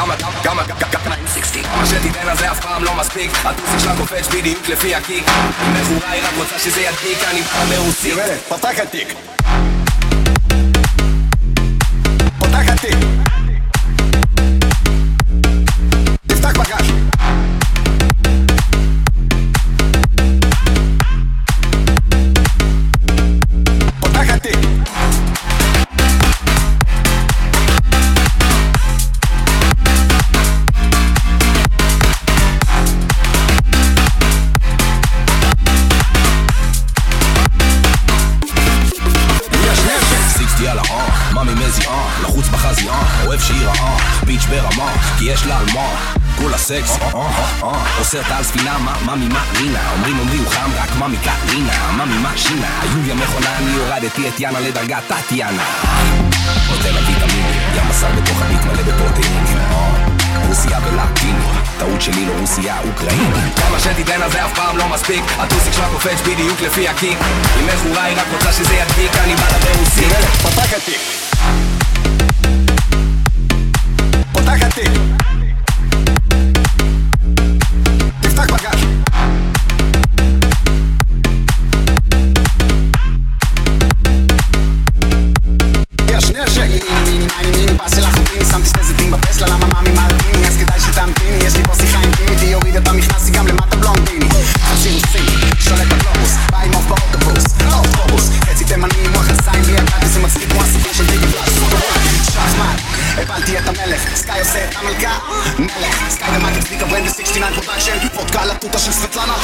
כמה, כמה, כמה, מה שתיתן על זה אף פעם לא מספיק. הטוסיק שלה קופץ בדיוק לפי הקיק. מכורה היא רק רוצה שזה ידביק אני בא מרוסית. פתח התיק בחזי אה, אוהב שהיא רעה, ביץ' ברמה, כי יש לה על מה, כולה סקס, אה, אה, אה, עושה אותה על ספינה, מה, מה רינה, אומרים אומרי הוא חם, רק קרינה, מאמי מה שינה, היוליה מכונה, אני הורדתי את יאנה לדרגת טטיאנה. נותן לה ויטמינים, ים בשר בתוך הביט מלא בפרוטאינים, אה, רוסיה ולטיני, טעות שלי לא רוסיה, אוקראינית. כמה שתיתן על זה אף פעם לא מספיק, הטוסיק שלה קופץ בדיוק לפי הקיק, היא מכורה, היא רק רוצה שזה ידביק, אני בא לה ברוסית. פתח התיק אחותי שמתי שתי זיתים בפסלה למה מאמי מלטיני אז כדאי שתמתיני יש לי פה שיחה אינטימית יוריד את המכנס היא גם למטה בלונדיני. חצי רוסי שולט בגלובוס בא עם עוף באוטובוס אוטובוס חצי תימני עם מכנסיים בלי הגעת זה מצחיק כמו הסיפור של דיגי פלאס שחמט הפלתי את המלך. סקאי עושה את המלכה מלך. סקאי ומאגי צביקה ברנד 69 פרודקשן וודקה התותה של סבטלנה.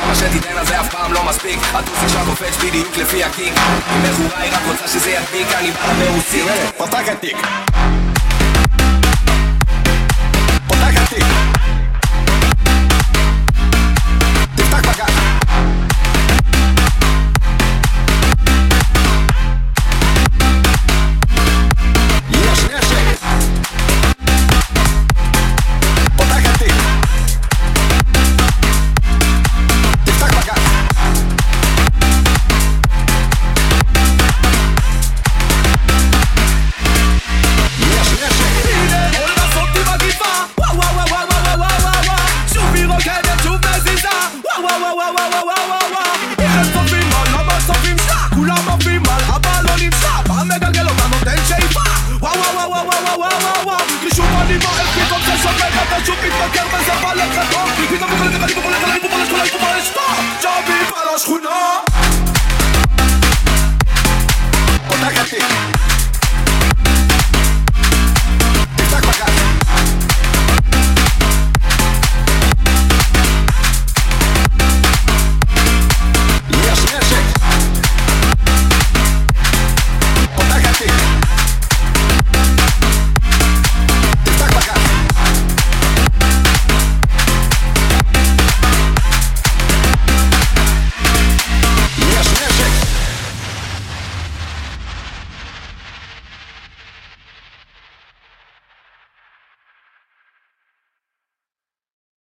כמה שתיתן על זה אף פעם לא מספיק. הטוסיק שלה קופץ בדיוק לפי הקיק. היא מכורה, היא רק רוצה שזה ידביק, אני בא לה ברוסית. פתח התיק